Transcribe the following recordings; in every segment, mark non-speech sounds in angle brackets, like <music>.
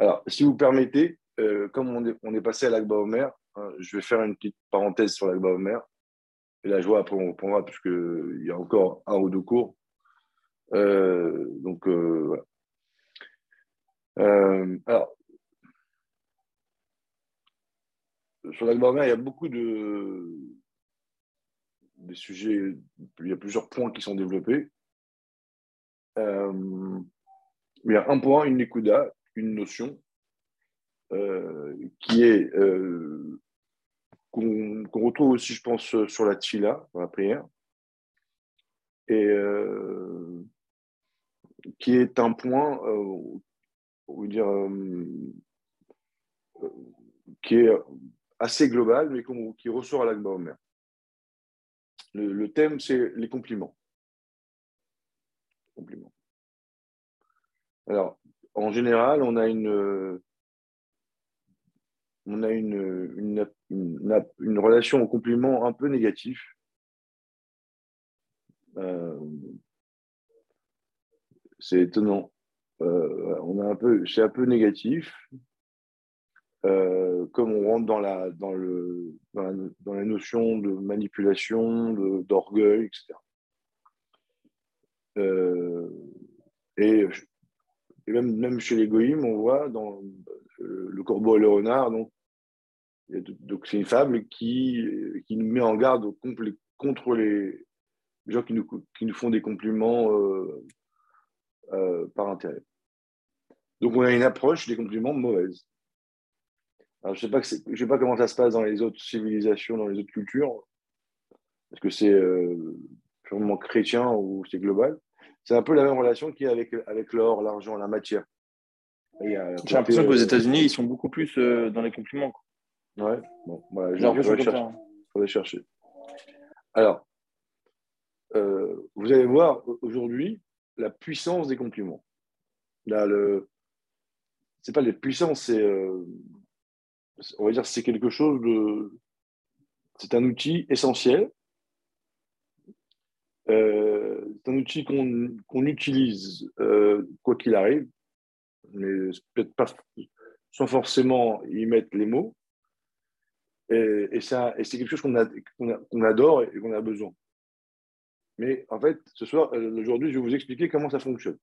Alors, si vous permettez, euh, comme on est, passé à l'Akba Omer, hein, je vais faire une petite parenthèse sur l'Akba Omer. Et là, je vois, après, on reprendra, puisqu'il y a encore un ou deux cours. Euh, donc, euh, voilà. Alors, sur l'Akba Omer, il y a beaucoup de sujets, il y a plusieurs points qui sont développés. Il y a un point, une nekuda, une notion, euh, qui est euh, qu'on retrouve aussi, je pense, sur la tchila, dans la prière, et euh, qui est un point, on dire, qui est assez global, mais qui ressort à l'Akba Omer. Le, le thème, c'est les compliments. compliments. Alors, en général, on a une, on a une, une, relation au compliment un peu négatif. Euh, c'est étonnant. Euh, on a un peu, c'est un peu négatif. Euh, comme on rentre dans la, dans, le, dans la notion de manipulation, d'orgueil, etc. et et même, chez les goïms, on voit dans euh, le corbeau et le renard, donc, c'est une fable qui, qui nous met en garde contre les, gens qui nous, font des compliments euh, euh, par intérêt. Donc on a une approche des compliments mauvaise. Je ne sais, sais, pas comment ça se passe dans les autres civilisations, dans les autres cultures. Est-ce que c'est purement chrétien ou c'est global c'est un peu la même relation qu'il y a avec, avec l'or, l'argent, la matière. J'ai l'impression qu'aux euh, États-Unis, ils sont beaucoup plus euh, dans les compliments. Quoi. Ouais, bon, voilà, je vais chercher. Hein. chercher. Alors, euh, vous allez voir aujourd'hui la puissance des compliments. Là, le, c'est pas les puissances, c'est, on va dire, c'est quelque chose de, c'est un outil essentiel euh, c'est un outil qu'on utilise euh, quoi qu'il arrive, mais peut-être pas sans forcément y mettre les mots. Et, et c'est quelque chose qu'on adore et qu'on a besoin. Mais en fait, ce soir, euh, aujourd'hui, je vais vous expliquer comment ça fonctionne.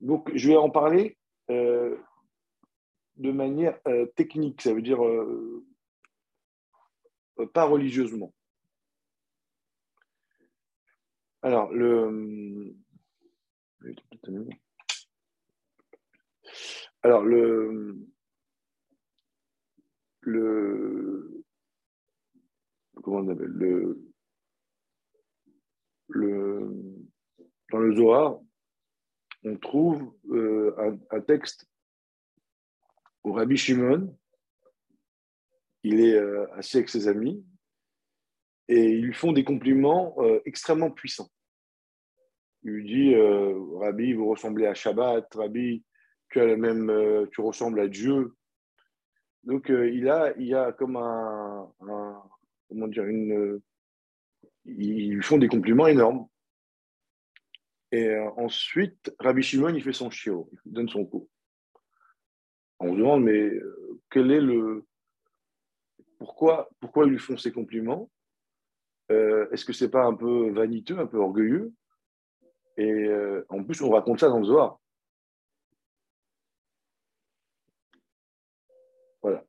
Donc, je vais en parler de manière technique, ça veut dire pas religieusement. Alors, le. Alors, le. Le. Comment on appelle le, le, Dans le Zohar, on trouve euh, un, texte où Rabbi Shimon, il est euh, assis avec ses amis et ils lui font des compliments euh, extrêmement puissants. Il lui dit euh, Rabbi, vous ressemblez à Shabbat, Rabbi, tu, as même, euh, tu ressembles à Dieu. Donc, il, a, il a comme un. comment dire une, Ils lui font des compliments énormes. Et ensuite, Rabbi Shimon, il fait son chiot, il donne son coup. On se demande, mais quel est le. Pourquoi, pourquoi ils lui font ces compliments? Est-ce que c'est pas un peu vaniteux, un peu orgueilleux? Et euh, en plus, on raconte ça dans le Zohar. Voilà.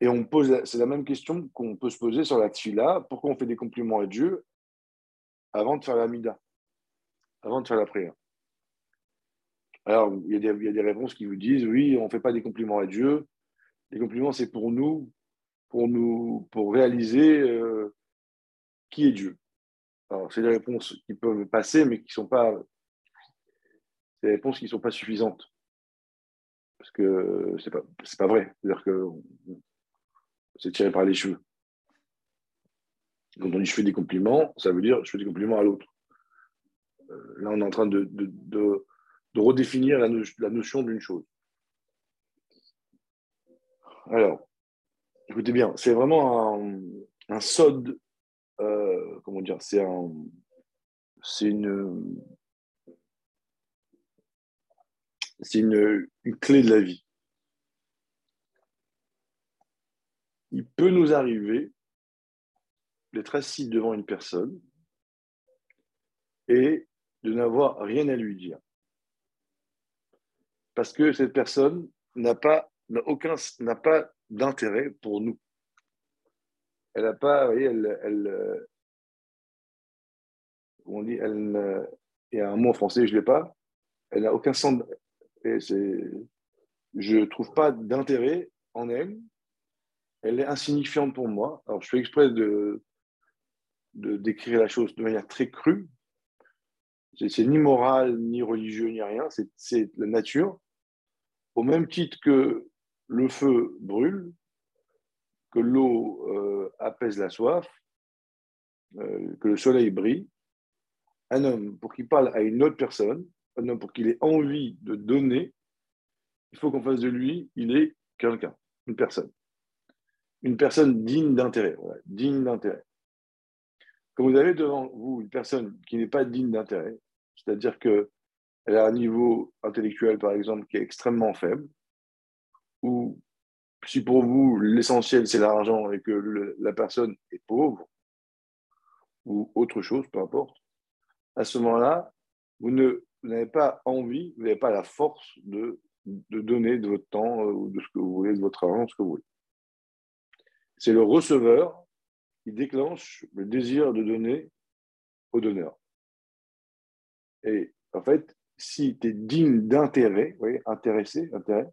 Et on pose, c'est la même question qu'on peut se poser sur la tfila. Pourquoi on fait des compliments à Dieu avant de faire la mida, avant de faire la prière? Alors, il y, a des, il y, a des, réponses qui vous disent oui, on ne fait pas des compliments à Dieu. Les compliments, c'est pour nous, pour nous, pour réaliser euh, qui est Dieu. Alors, c'est des réponses qui peuvent passer, mais qui sont pas. C'est des réponses qui ne sont pas suffisantes. Parce que c'est pas, c'est pas vrai. C'est-à-dire que c'est tiré par les cheveux. Quand on dit je fais des compliments, ça veut dire je fais des compliments à l'autre. Euh, là, on est en train de, de, de, redéfinir la, la notion d'une chose. Alors, écoutez bien, c'est vraiment un, un sod euh, comment dire, c'est un, c'est une, clé de la vie. Il peut nous arriver d'être assis devant une personne et de n'avoir rien à lui dire. Parce que cette personne n'a pas, aucun, n'a pas d'intérêt pour nous. Elle n'a pas, vous voyez, elle, elle, on dit, elle, il y a un mot en français, je ne l'ai pas, elle n'a aucun sens, et je ne trouve pas d'intérêt en elle, elle est insignifiante pour moi. Alors, je fais exprès de, de décrire la chose de manière très crue. C'est ni moral, ni religieux, ni rien, c'est la nature. Au même titre que le feu brûle, que l'eau euh, apaise la soif, euh, que le soleil brille, un homme, pour qu'il parle à une autre personne, un homme, pour qu'il ait envie de donner, il faut qu'en face de lui, il ait quelqu'un, une personne. Une personne digne d'intérêt, digne d'intérêt. Quand vous avez devant vous une personne qui n'est pas digne d'intérêt, c'est-à-dire qu'elle a un niveau intellectuel, par exemple, qui est extrêmement faible, ou si pour vous l'essentiel c'est l'argent et que la personne est pauvre, ou autre chose, peu importe, à ce moment-là, vous n'avez pas envie, vous n'avez pas la force de, de, donner de votre temps euh, ou de ce que vous voulez, de votre argent, ce que vous voulez. C'est le receveur qui déclenche le désir de donner au donneur. Et en fait, si tu es digne d'intérêt, voyez, intéressé, intérêt,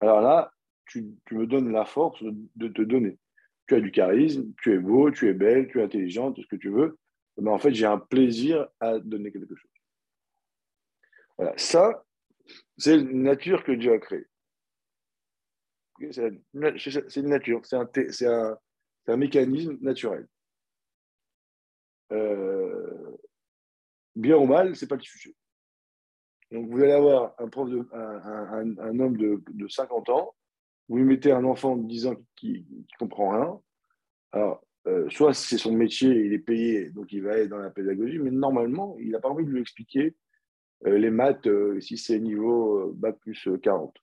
alors là, tu, me donnes la force de, te donner. Tu as du charisme, tu es beau, tu es belle, tu es intelligente, tout ce que tu veux mais en fait, j'ai un plaisir à donner quelque chose. Voilà, ça, c'est une nature que Dieu a créée. C'est une nature, c'est un, un, mécanisme naturel. Euh, bien ou mal, ce n'est pas le sujet. Donc, vous allez avoir un, prof un, un homme de, 50 ans, vous lui mettez un enfant de 10 ans qui ne comprend rien. Alors, euh, soit c'est son métier, il est payé, donc il va être dans la pédagogie, mais normalement, il n'a pas envie de lui expliquer euh, les maths euh, si c'est niveau bac plus 40.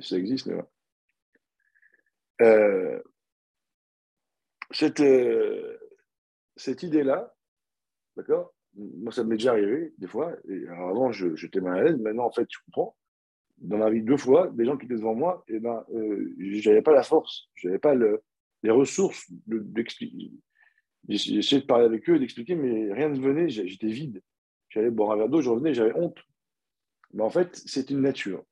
Ça existe, mais cette, cette idée-là, d'accord? Moi, ça m'est déjà arrivé, des fois. Et avant, j'étais mal à l'aise. Maintenant, en fait, je comprends. Dans ma vie, deux fois, des gens qui étaient devant moi, et eh ben, je n'avais pas la force, je n'avais pas le, les ressources d'expliquer. Essayé de parler avec eux, d'expliquer, mais rien ne venait, j'étais vide. J'allais boire un verre d'eau, je revenais, j'avais honte. Mais en fait, c'est une nature.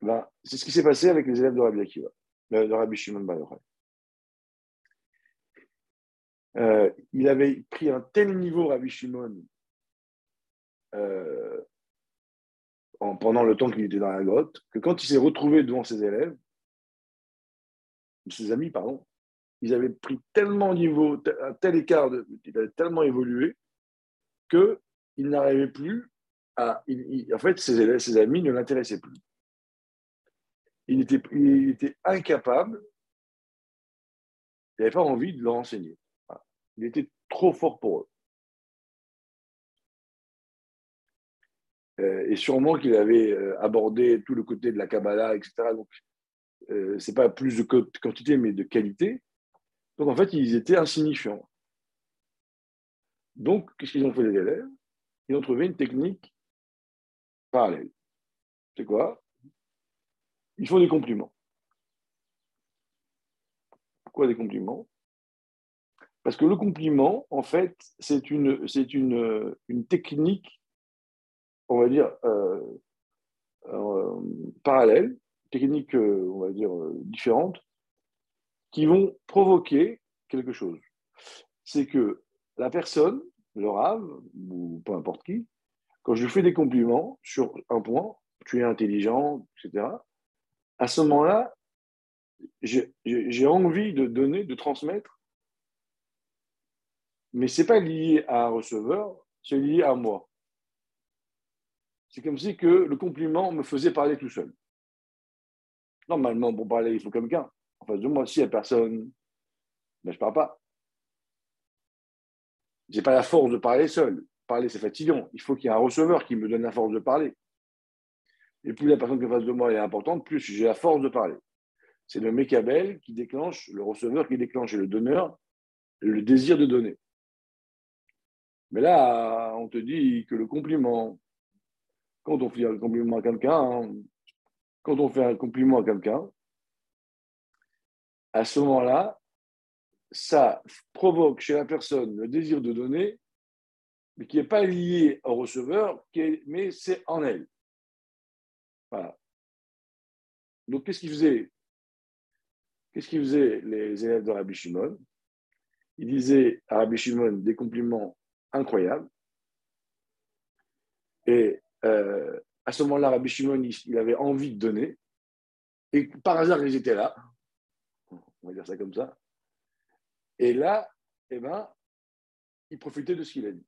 Ben, c'est ce qui s'est passé avec les élèves de Rabbi Akiva, euh, de Rabbi Shimon Bar euh, il avait pris un tel niveau, Rabbi Shimon, euh, pendant le temps qu'il était dans la grotte, que quand il s'est retrouvé devant ses élèves, ses amis, pardon, ils avaient pris tellement niveau, un tel écart, de, avaient tellement évolué qu'ils n'arrivaient plus à. en fait, ses, ses amis ne l'intéressaient plus. Il était, il était incapable, il n'avait pas envie de leur enseigner. Il était trop fort pour eux. Et sûrement qu'il avait euh, abordé tout le côté de la Kabbalah, etc. Donc, euh, c'est pas plus de quantité, mais de qualité. Donc en fait, ils étaient insignifiants. Donc, qu'est-ce qu'ils ont fait les élèves? Ils ont trouvé une technique parallèle. C'est quoi? Ils font des compliments. Pourquoi des compliments? Parce que le compliment, en fait, c'est une technique, on va dire, euh, euh, parallèle, techniques, euh, on va dire, différentes, qui vont provoquer quelque chose. C'est que la personne, le rave, ou peu importe qui, quand je fais des compliments sur un point, tu es intelligent, etc., à ce moment-là, j'ai envie de donner, de transmettre, mais ce n'est pas lié à un receveur, c'est lié à moi. C'est comme si que le compliment me faisait parler tout seul. Normalement, pour parler, il faut quelqu'un. En face de moi, s'il n'y a personne, ben, je ne parle pas. Je n'ai pas la force de parler seul. parler, c'est fatigant. Il faut qu'il y ait un receveur qui me donne la force de parler. Et plus la personne qui est face de moi est importante, plus j'ai la force de parler. C'est le mécabel qui déclenche, le receveur qui déclenche et le donneur, le désir de donner. Mais là, on te dit que le compliment, quand on fait un compliment à quelqu'un, quand on fait un compliment à quelqu'un, à ce moment-là, ça provoque chez la personne le désir de donner, mais qui n'est pas lié au receveur, mais c'est en elle. Voilà. Donc, qu'est-ce qu'ils faisaient Qu'est-ce qu'ils faisaient les élèves de Rabbi Shimon? Ils disaient à Rabbi Shimon des compliments incroyables. Et euh, à ce moment-là, Rabbi Shimon, il avait envie de donner. Et par hasard, ils étaient là. On va dire ça comme ça. Et là, eh ben, il profitait de ce qu'il a dit.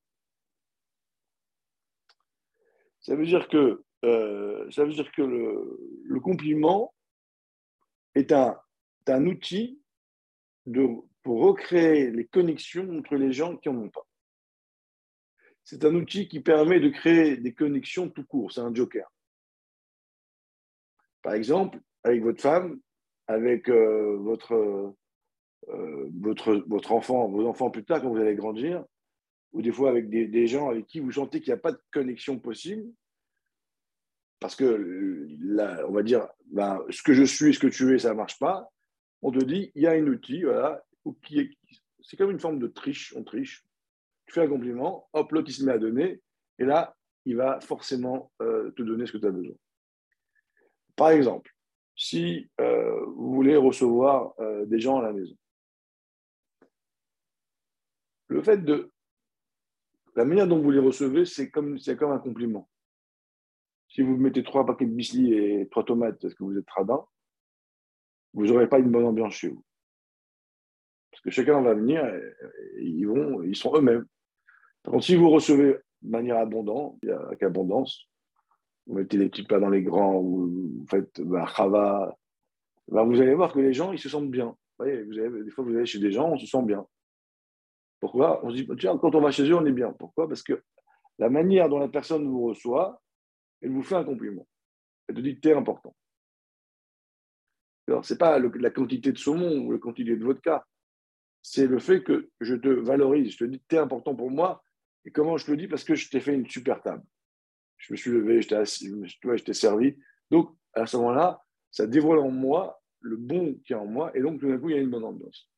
Ça veut dire que, euh, ça veut dire que le, compliment est un, outil pour recréer les connexions entre les gens qui n'en ont pas. C'est un outil qui permet de créer des connexions tout court, c'est un joker. Par exemple, avec votre femme, avec euh, votre, euh, votre, enfant, vos enfants plus tard quand vous allez grandir, ou des fois avec des, gens avec qui vous sentez qu'il n'y a pas de connexion possible, parce que, on va dire, ben, ce que je suis, ce que tu es, ça ne marche pas, on te dit, il y a un outil, c'est comme une forme de triche, on triche. Fais un compliment, hop, l'autre il se met à donner, et là, il va forcément euh, te donner ce que tu as besoin. Par exemple, si euh, vous voulez recevoir des gens à la maison, le fait de. La manière dont vous les recevez, c'est comme, comme un compliment. Si vous mettez trois paquets de bisli et trois tomates parce que vous êtes radin, vous n'aurez pas une bonne ambiance chez vous. Parce que chacun va venir ils, vont, ils sont eux-mêmes. Par si vous recevez de manière abondante, avec abondance, vous mettez les petits plats dans les grands, ou vous faites un bah, chava, bah, vous allez voir que les gens, ils se sentent bien. Vous voyez, des fois, vous allez chez des gens, on se sent bien. Pourquoi? On se dit, tiens, quand on va chez eux, on est bien. Pourquoi? Parce que la manière dont la personne vous reçoit, elle vous fait un compliment. Elle te dit, tu es important. Alors, ce n'est pas la quantité de saumon ou la quantité de vodka. C'est le fait que je te valorise. Je te dis, tu es important pour moi. Et comment je te le dis? Parce que je t'ai fait une super table. Je me suis levé, je t'ai servi. Donc, à ce moment-là, ça dévoile en moi le bon qui est en moi. Et donc, tout d'un coup, il y a une bonne ambiance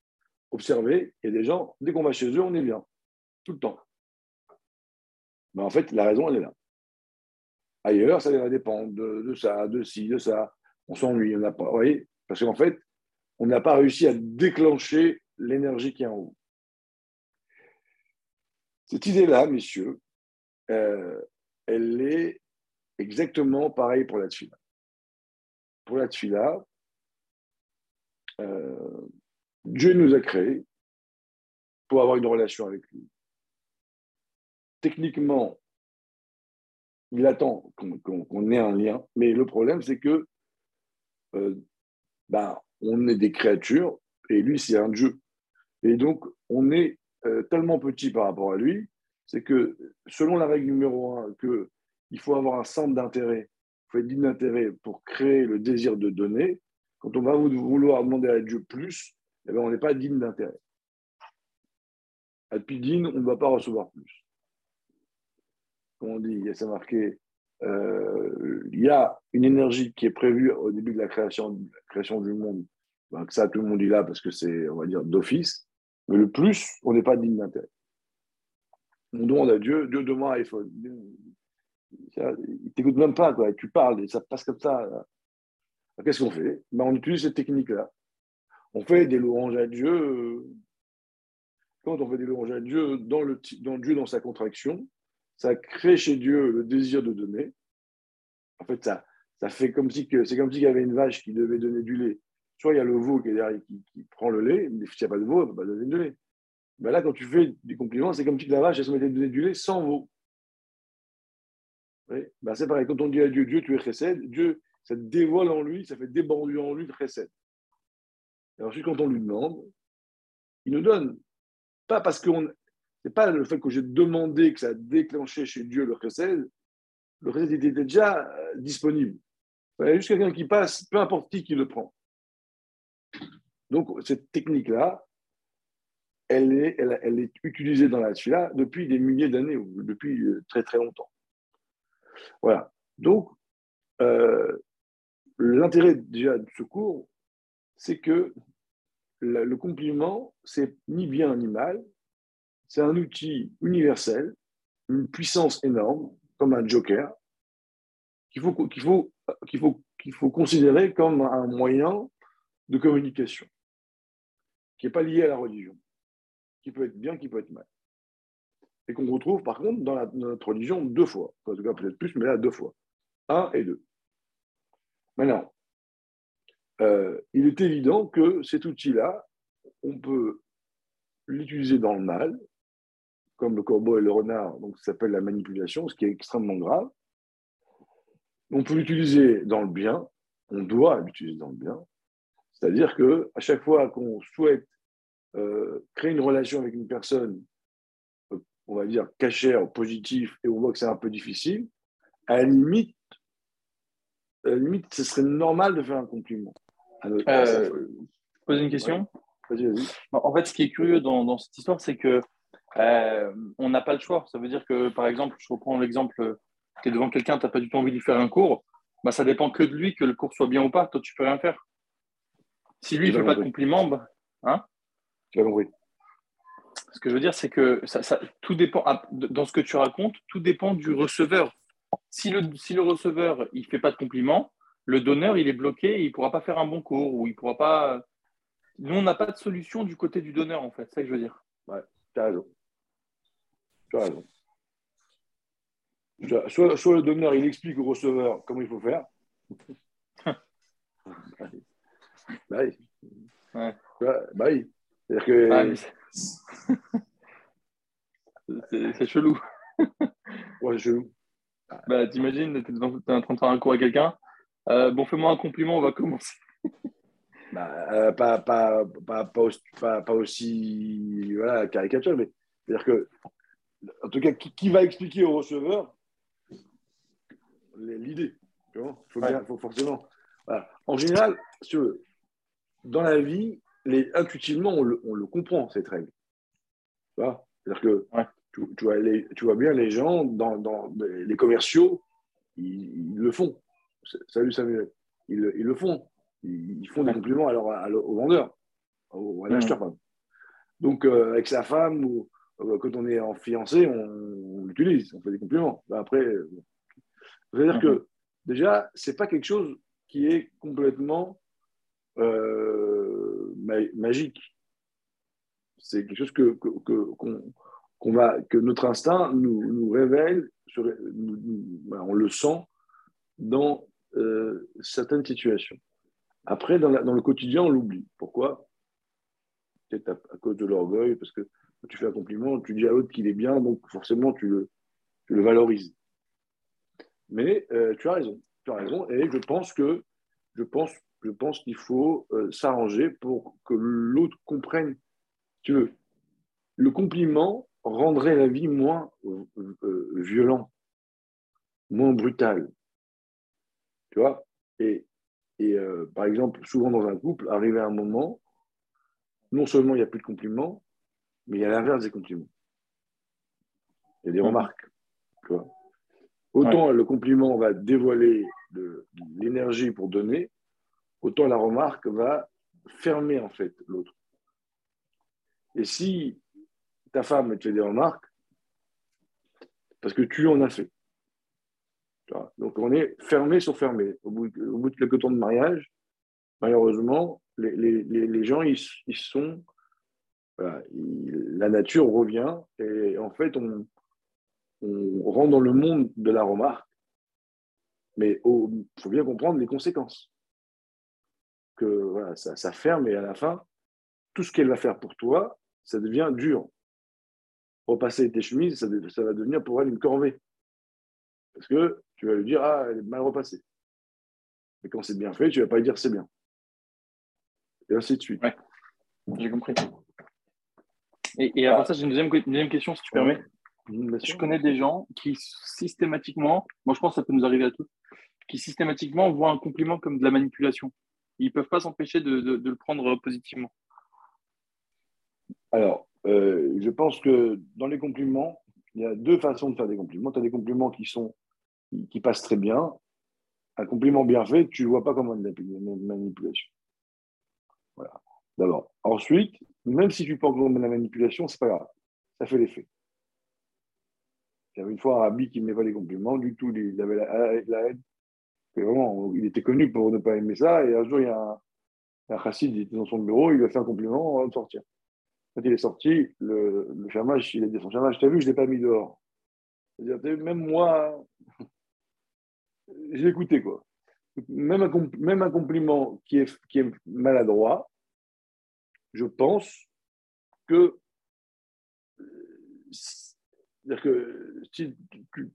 observer, et des gens, dès qu'on va chez eux, on est bien, tout le temps. Mais en fait, la raison, elle est là. Ailleurs, ça va dépendre de, ça, de ci, de ça. On s'ennuie, on n'a pas. Vous voyez? Parce qu'en fait, on n'a pas réussi à déclencher l'énergie qui est en haut. Cette idée-là, messieurs, euh, elle est exactement pareille pour la tfila. Pour la tfila, euh, Dieu nous a créés pour avoir une relation avec lui. Techniquement, il attend qu'on ait un lien, mais le problème, c'est que ben, on est des créatures et lui, c'est un Dieu. Et donc, on est euh, tellement petit par rapport à lui, c'est que selon la règle numéro un, que il faut avoir un centre d'intérêt, il faut être digne d'intérêt pour créer le désir de donner. Quand on va vouloir demander à Dieu plus, eh ben, on n'est pas digne d'intérêt. À digne, on ne doit pas recevoir plus. Comme on dit, c'est marqué, euh, il y a une énergie qui est prévue au début de la création, création du monde. Donc ça, tout le monde dit là parce que c'est, on va dire, d'office. Mais le plus, on n'est pas digne d'intérêt. On demande à Dieu, Dieu demande à iPhone. Il t'écoute même pas, quoi. tu parles et ça passe comme ça. Qu'est-ce qu'on fait? Ben, On utilise cette technique-là on fait des louanges à Dieu. Quand on fait des louanges à Dieu, dans, le, dans Dieu, dans sa contraction, ça crée chez Dieu le désir de donner. En fait, ça, ça fait comme si c'est comme s'il y avait une vache qui devait donner du lait. Soit il y a le veau qui est derrière qui, prend le lait, mais s'il n'y a pas de veau, elle ne peut pas donner du lait. Ben là, quand tu fais des compliments, c'est comme si la vache elle se mettait à donner du lait sans veau. Ben c'est pareil, quand on dit à Dieu, Dieu, tu es chesed, Dieu, ça dévoile en lui, ça fait déborder en lui de chesed. Et ensuite, quand on lui demande, il nous donne. Pas parce qu'on. n'est pas le fait que j'ai demandé que ça a déclenché chez Dieu le chesed. Le chesed était déjà euh, disponible. Il y a juste quelqu'un qui passe, peu importe qui qui le prend. Donc, cette technique-là, elle est, elle, est utilisée dans la Tfila depuis des milliers d'années, depuis euh, très très longtemps. Voilà. Donc, euh, l'intérêt déjà de ce cours, c'est que le compliment, c'est ni bien ni mal, c'est un outil universel, une puissance énorme, comme un joker, qu'il qu'il faut considérer comme un moyen de communication, qui n'est pas lié à la religion, qui peut être bien, qui peut être mal. Et qu'on retrouve par contre dans, notre religion deux fois, en tout cas peut-être plus, mais là deux fois. Un et deux. Maintenant, euh, il est évident que cet outil-là, on peut l'utiliser dans le mal, comme le corbeau et le renard, donc ça s'appelle la manipulation, ce qui est extrêmement grave. On peut l'utiliser dans le bien, on doit l'utiliser dans le bien. C'est-à-dire que à chaque fois qu'on souhaite euh, créer une relation avec une personne, euh, on va dire cachère, positif, et on voit que c'est un peu difficile, à la limite, à la limite, ce serait normal de faire un compliment. Euh, poser une question vas-y, vas-y. En fait, ce qui est curieux dans, dans cette histoire, c'est que euh, on n'a pas le choix. Ça veut dire que, par exemple, je reprends l'exemple, tu es devant quelqu'un, tu n'as pas du tout envie de lui faire un cours, bah, ça dépend que de lui que le cours soit bien ou pas. Toi, tu peux rien faire. Si lui, il ne fait pas de compliments, bah, hein Tu as compris. Ce que je veux dire, c'est que ça, ça, tout dépend, ah, dans ce que tu racontes, tout dépend du receveur. Si le, si le receveur, il ne fait pas de compliments, le donneur, il est bloqué, il ne pourra pas faire un bon cours ou il pourra pas. Nous, on n'a pas de solution du côté du donneur, en fait. C'est ça que je veux dire. Ouais, tu as raison. Tu as raison. Soit, soit, le donneur, il explique au receveur comment il faut faire. <laughs> bah oui. Ouais. Bah oui. C'est-à-dire que. Ah, c'est chelou. ouais, chelou. Bah, t'imagines, t'es en train de faire un cours à quelqu'un, euh, bon, fais-moi un compliment, on va commencer. bah, euh, pas, pas, pas, pas, aussi voilà, caricature, mais c'est-à-dire que, en tout cas, qui, va expliquer au receveur l'idée Il faut, faut forcément. En général, dans la vie, les, intuitivement, on le, on le, comprend, cette règle. C'est-à-dire que tu, tu, vois, tu, vois, bien les gens, dans, dans les commerciaux, ils le font. Salut Samuel. Ils, le font. Ils, font des compliments au vendeur, au, à l'acheteur. Donc, euh, avec sa femme, ou euh, quand on est en fiancé, on, l'utilise, on fait des compliments. Ben, après, euh, c'est-à-dire que déjà, c'est pas quelque chose qui est complètement magique. C'est quelque chose que, va, que notre instinct nous, révèle, ben, on le sent dans euh, certaines situations. Après, dans, le quotidien, on l'oublie. Pourquoi? Peut-être à, cause de l'orgueil, parce que quand tu fais un compliment, tu dis à l'autre qu'il est bien, donc forcément, tu le, le valorises. Mais euh, tu as raison, tu as raison, et je pense que je pense, je pense qu'il faut euh, s'arranger pour que l'autre comprenne. Tu veux, le compliment rendrait la vie moins violent, moins brutal. Tu vois? Et, euh, par exemple, souvent dans un couple, arrivé à un moment, non seulement il n'y a plus de compliments, mais il y a l'inverse des compliments. Il y a des remarques. Tu vois autant le compliment va dévoiler l'énergie pour donner, autant la remarque va fermer en fait l'autre. Et si ta femme te fait des remarques, parce que tu en as fait. Donc on est fermé sur fermé. Au bout, de quelques temps de mariage, malheureusement, les, gens, ils, sont. la nature revient et en fait, on, on rentre dans le monde de la remarque. Mais il faut bien comprendre les conséquences. Que voilà, ça, ferme et à la fin, tout ce qu'elle va faire pour toi, ça devient dur. Repasser tes chemises, ça, ça va devenir pour elle une corvée. Parce que tu vas lui dire, ah, elle est mal repassée. Mais quand c'est bien fait, tu ne vas pas lui dire c'est bien. Et ainsi de suite. Ouais, j'ai compris. Et, et avant ça, j'ai une deuxième, une deuxième question, si tu permets. Je connais des gens qui systématiquement, moi je pense que ça peut nous arriver à tous, qui systématiquement voient un compliment comme de la manipulation. Ils ne peuvent pas s'empêcher de, le prendre positivement. Alors, euh, je pense que dans les compliments, il y a deux façons de faire des compliments. Tu as des compliments qui, sont, qui passent très bien. Un compliment bien fait, tu ne vois pas comme une manipulation. Voilà. D'abord. Ensuite, même si tu penses comme la manipulation, ce n'est pas grave. Ça fait l'effet. Une fois un Rabbi qui ne m'aimait pas les compliments, du tout, il avait la, haine. Vraiment, il était connu pour ne pas aimer ça. Et un jour, il y a un, un chassid, était dans son bureau, il lui a fait un compliment avant de sortir. Quand il est sorti, le, le il a dit son chamage, t'as vu, je ne l'ai pas mis dehors. Même moi, <laughs> je l'ai écouté, quoi. Même un, même un compliment qui est, qui est maladroit, je pense que c'est-à-dire que si tu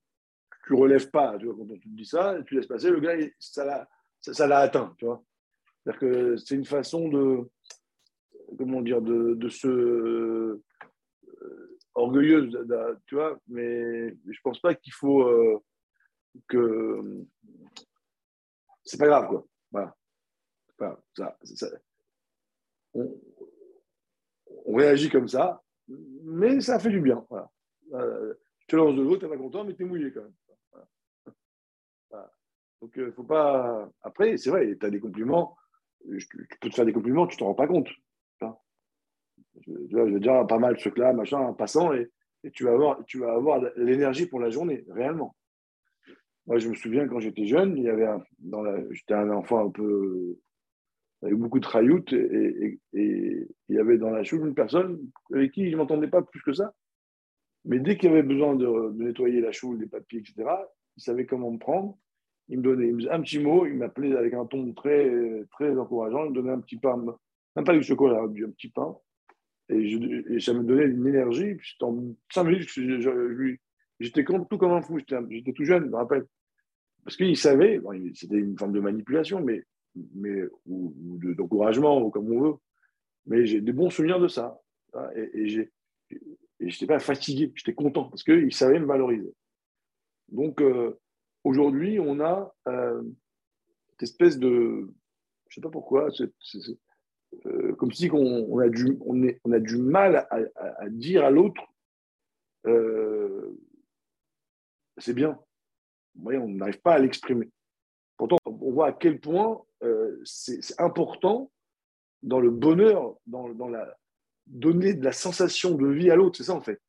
ne relèves pas, tu vois, quand on te dit ça, tu laisses passer, le gars, ça l'a ça, atteint, tu vois. C'est-à-dire que c'est une façon de, comment dire, de, de se euh, orgueilleuse, tu vois, mais je pense pas qu'il faut euh, que c'est pas grave, quoi. Voilà. ça, ça, on, réagit comme ça, mais ça fait du bien. Voilà. Euh, tu te lances de l'eau, tu n'es pas content, mais tu es mouillé quand même. Donc, il euh, faut pas. Après, c'est vrai, tu as des compliments. Je, peux te faire des compliments, tu t'en rends pas compte. Je, veux dire, pas mal de trucs-là, machin, en passant, et, tu vas avoir, tu avoir l'énergie pour la journée, réellement. Moi, je me souviens quand j'étais jeune, il y avait dans j'étais un enfant un peu avec beaucoup de rayoutes, et, il y avait dans la choule une personne avec qui je ne m'entendais pas plus que ça, mais dès qu'il y avait besoin de, nettoyer la choule, des papiers, etc., il savait comment me prendre. Il me donnait un petit mot, il m'appelait avec un ton très, très encourageant, il me donnait un petit pain, même pas du chocolat, un petit pain. Et, ça me donnait une énergie. Puis en cinq minutes, j'étais tout comme un fou, j'étais tout jeune, je me rappelle. Parce qu'il savait, c'était une forme de manipulation, mais, mais, ou, d'encouragement, ou comme on veut. Mais j'ai des bons souvenirs de ça. Et, et et je n'étais pas fatigué, j'étais content parce qu'il savait me valoriser. Donc euh, aujourd'hui, on a euh, cette espèce de. Je ne sais pas pourquoi, euh, comme si on, a du, on, on, a du mal à, dire à l'autre c'est bien. on n'arrive pas à l'exprimer. Pourtant, on voit à quel point c'est important dans le bonheur, dans, dans la, donner de la sensation de vie à l'autre, c'est ça en fait.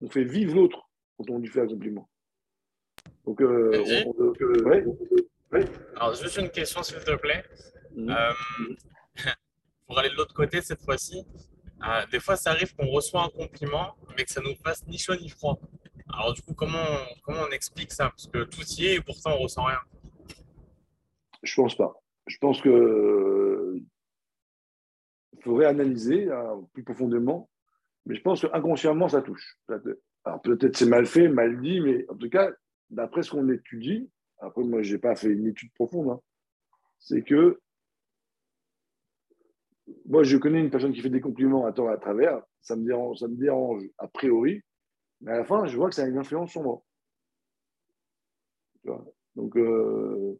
On fait vivre l'autre quand on lui fait un compliment. Donc, euh, euh, Alors, juste une question, s'il te plaît. Mhm. Euh, <laughs> pour aller de l'autre côté cette fois-ci, des fois, ça arrive qu'on reçoit un compliment, mais que ça nous fasse ni chaud ni froid. Alors, du coup, comment, comment on explique ça? Parce que tout y est et pourtant, on ressent rien. Je pense pas. Je pense que il faudrait analyser hein, plus profondément, mais je pense qu'inconsciemment, ça touche. Alors peut-être c'est mal fait, mal dit, mais en tout cas, d'après ce qu'on étudie, après moi je n'ai pas fait une étude profonde, hein, c'est que moi je connais une personne qui fait des compliments à tort à travers, ça me dérange, ça me dérange a priori, mais à la fin je vois que ça a une influence sur moi. Donc, euh,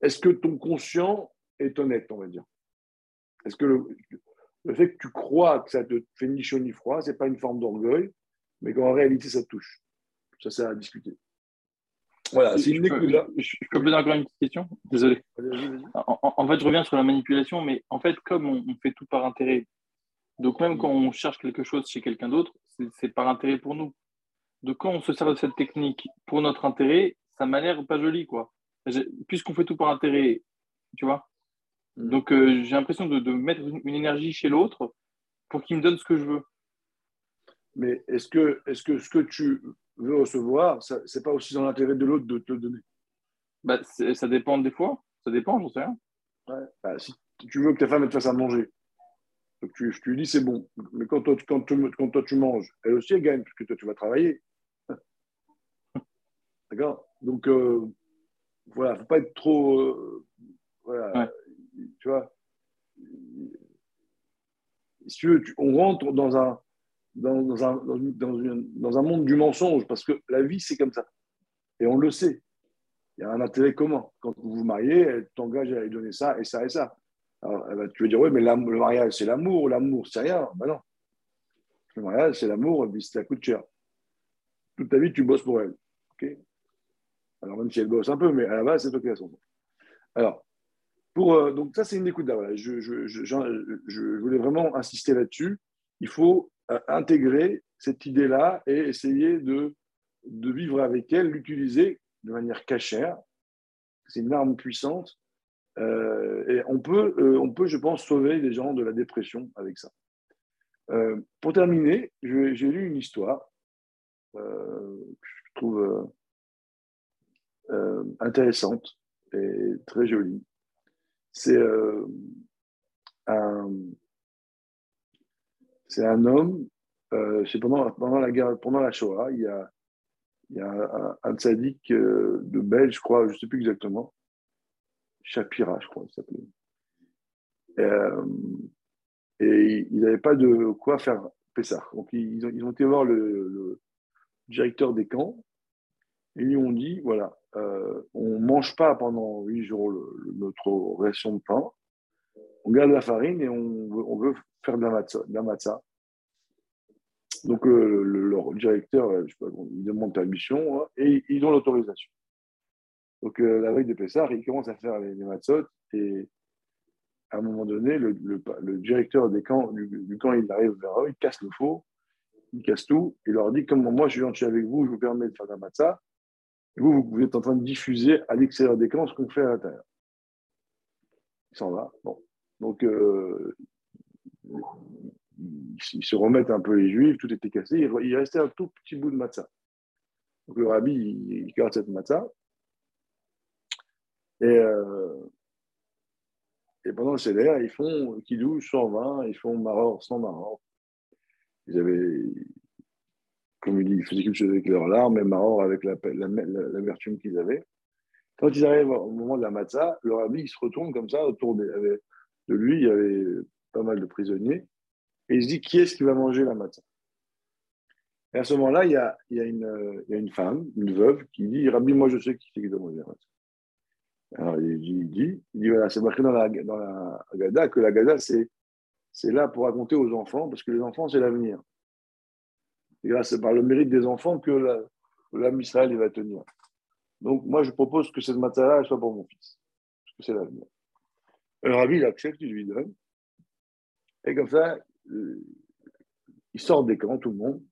est-ce que ton conscient est honnête, on va dire? Est-ce que le, fait que tu crois que ça te fait ni chaud ni froid, ce n'est pas une forme d'orgueil, mais qu'en réalité, ça te touche? Ça, c'est à discuter. Voilà, c'est une je, peux, je, peux poser encore une petite question? Désolé. En, fait, je reviens sur la manipulation, mais en fait, comme on, fait tout par intérêt, donc même quand on cherche quelque chose chez quelqu'un d'autre, c'est par intérêt pour nous. Donc quand on se sert de cette technique pour notre intérêt, ça m'a l'air pas joli, quoi. Puisqu'on fait tout par intérêt, tu vois, Mm. Donc, euh, j'ai l'impression de, mettre une, énergie chez l'autre pour qu'il me donne ce que je veux. Mais est-ce que, est que ce que tu veux recevoir, ce n'est pas aussi dans l'intérêt de l'autre de te le donner bah, Ça dépend des fois. Ça dépend, j'en sais rien. Bah, si tu veux que ta femme te fasse à manger, donc tu, lui dis c'est bon. Mais quand toi, quand, quand toi tu manges, elle aussi elle gagne, puisque toi tu vas travailler. <laughs> D'accord? Donc, euh, voilà, il ne faut pas être trop. Euh, voilà, tu vois, si tu veux, on rentre dans un, dans, un, dans, un monde du mensonge, parce que la vie, c'est comme ça. Et on le sait. Il y a un intérêt commun. Quand vous vous mariez, elle t'engage à lui donner ça et ça et ça. Alors, tu veux dire, oui, mais le mariage, c'est l'amour. L'amour, c'est rien. Ben non. Le mariage, c'est l'amour, et puis ça coûte cher. Toute ta vie, tu bosses pour elle. Alors, même si elle bosse un peu, mais à la base, c'est toi qui as son Alors, pour, euh, donc ça, c'est une écoute. Voilà. Je, je, je, je, voulais vraiment insister là-dessus. Il faut intégrer cette idée-là et essayer de, de vivre avec elle, l'utiliser de manière cachère. C'est une arme puissante. Euh, et on peut, on peut, je pense, sauver les gens de la dépression avec ça. pour terminer, j'ai lu une histoire que je trouve intéressante et très jolie c'est euh, un, c'est un homme, euh, c'est pendant, pendant, la guerre, pendant la Shoah, il y a, un, un euh, de Belge, je crois, je ne sais plus exactement, Shapira, je crois, il s'appelait. et il n'avait pas de quoi faire Pessah. Donc ils ont, ils ont été voir le, directeur des camps et ils lui ont dit voilà, euh, on ne mange pas pendant huit jours notre ration de pain, on garde la farine et on veut, faire de la matzah. Donc euh, le, leur directeur, euh, il demande permission hein, et ils ont l'autorisation. Donc la veille de Pessah, il commence à faire les, les matzot et à un moment donné, le, directeur des camps, du, camp, il arrive vers eux, il casse le faux, il casse tout, il leur dit, comme moi je suis gentil avec vous, je vous permets de faire la matzah, vous, vous êtes en train de diffuser à l'extérieur des camps ce qu'on fait à l'intérieur. Il s'en va. Bon. Donc, euh, ils se remettent un peu les juifs, tout était cassé. Il restait un tout petit bout de matzah. Donc, le rabbi, il, garde cette matzah. Et, euh, et pendant le CDR, ils font kidouche 120, ils font maror 100 maror. Ils avaient comme il dit, ils faisaient quelque chose avec leurs larmes, et maror avec l'amertume la, qu'ils avaient. Quand ils arrivent au moment de la matzah, leur ami il se retourne comme ça, autour de, de lui, il y avait pas mal de prisonniers, et il se dit qui est-ce qui va manger la matzah Et à ce moment-là, il y a, une, femme, une veuve, qui dit Rabbi, moi je sais qui c'est qui doit manger la matzah. Alors il dit, il dit, il dit voilà, c'est marqué dans la, dans la Gada que la Gada, c'est là pour raconter aux enfants, parce que les enfants, c'est l'avenir. C'est par le mérite des enfants que l'âme Israël va tenir. Donc, moi, je propose que cette matzah soit pour mon fils, parce que c'est l'avenir. Le rabbi, il accepte, il lui donne. Et comme ça, euh, il sort des camps, tout le monde.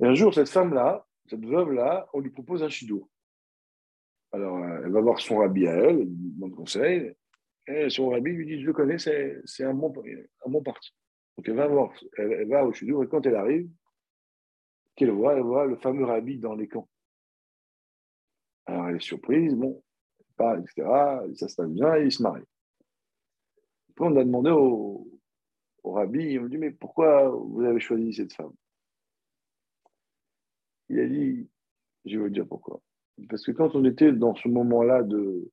Et un jour, cette femme-là, cette veuve-là, on lui propose un chidour. Alors, euh, elle va voir son rabbi à elle, elle lui demande conseil. Et son rabbi lui dit Je le connais, c'est un bon, un bon parti. Donc elle va, voir, elle, va au Chidour et quand elle arrive, qu'elle voit, elle voit le fameux rabbi dans les camps. Alors elle est surprise, bon, elle parle, etc. Ça se passe bien et il se marie. Puis on a demandé au, au rabbi, il m'a dit Mais pourquoi vous avez choisi cette femme? Il a dit Je vais vous dire pourquoi. Parce que quand on était dans ce moment-là de,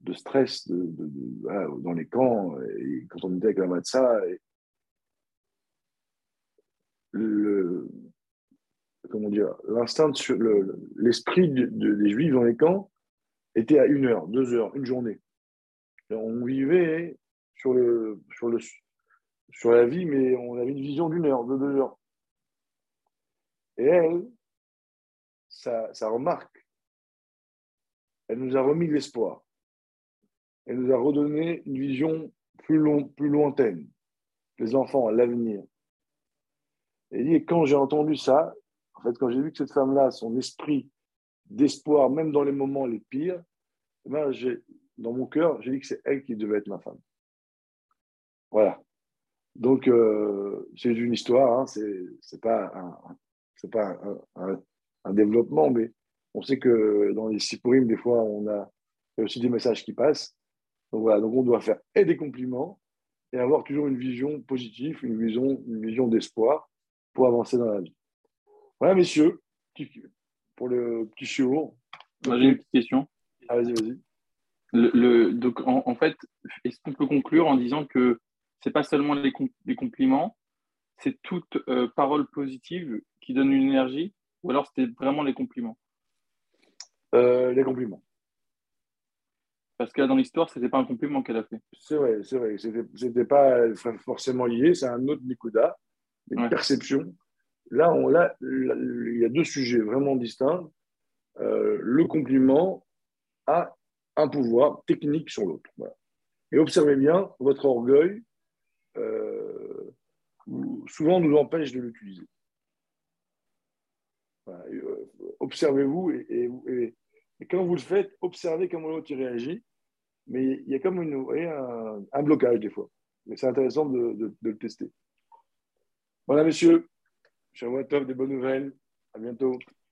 de stress dans les camps, quand on était avec la matzah, le, comment dire, l'instinct, l'esprit des Juifs dans les camps était à une heure, deux heures, une journée. on vivait sur, le, sur, le, sur la vie, mais on avait une vision d'une heure, de deux heures. Et elle, sa, remarque, elle nous a remis l'espoir. Elle nous a redonné une vision plus, long, plus lointaine. Les enfants, l'avenir. Et quand j'ai entendu ça, en fait, quand j'ai vu que cette femme-là, son esprit d'espoir, même dans les moments les pires, eh ben, dans mon cœur, j'ai dit que c'est elle qui devait être ma femme. Voilà. Donc, euh, c'est une histoire, hein, c'est pas, un, pas un, un, développement, mais on sait que dans les Sipurim, des fois, on a, aussi des messages qui passent. Donc voilà, donc on doit faire et des compliments et avoir toujours une vision positive, une vision, une vision d'espoir pour avancer dans la vie. Voilà, messieurs, pour le petit chiot. J'ai une petite question. Ah, vas-y, vas-y. Le, donc, en, fait, est-ce qu'on peut conclure en disant que c'est pas seulement les, les compliments, c'est toute euh, parole positive qui donne une énergie, ou alors c'était vraiment les compliments? Euh, Les compliments. Parce que là, dans l'histoire, ce n'était pas un compliment qu'elle a fait. C'est vrai, c'est vrai. Ce n'était pas forcément lié, c'est un autre Nikuda, une perception. Là, on, là, il y a deux sujets vraiment distincts. Euh, le compliment a un pouvoir technique sur l'autre. Et observez bien, votre orgueil euh, souvent nous empêche de l'utiliser. Euh, observez-vous et, quand vous le faites, observez comment l'autre réagit. Mais il y a comme une, un, blocage des fois. Mais c'est intéressant de, le tester. Voilà, messieurs. Je vous des bonnes nouvelles. À bientôt.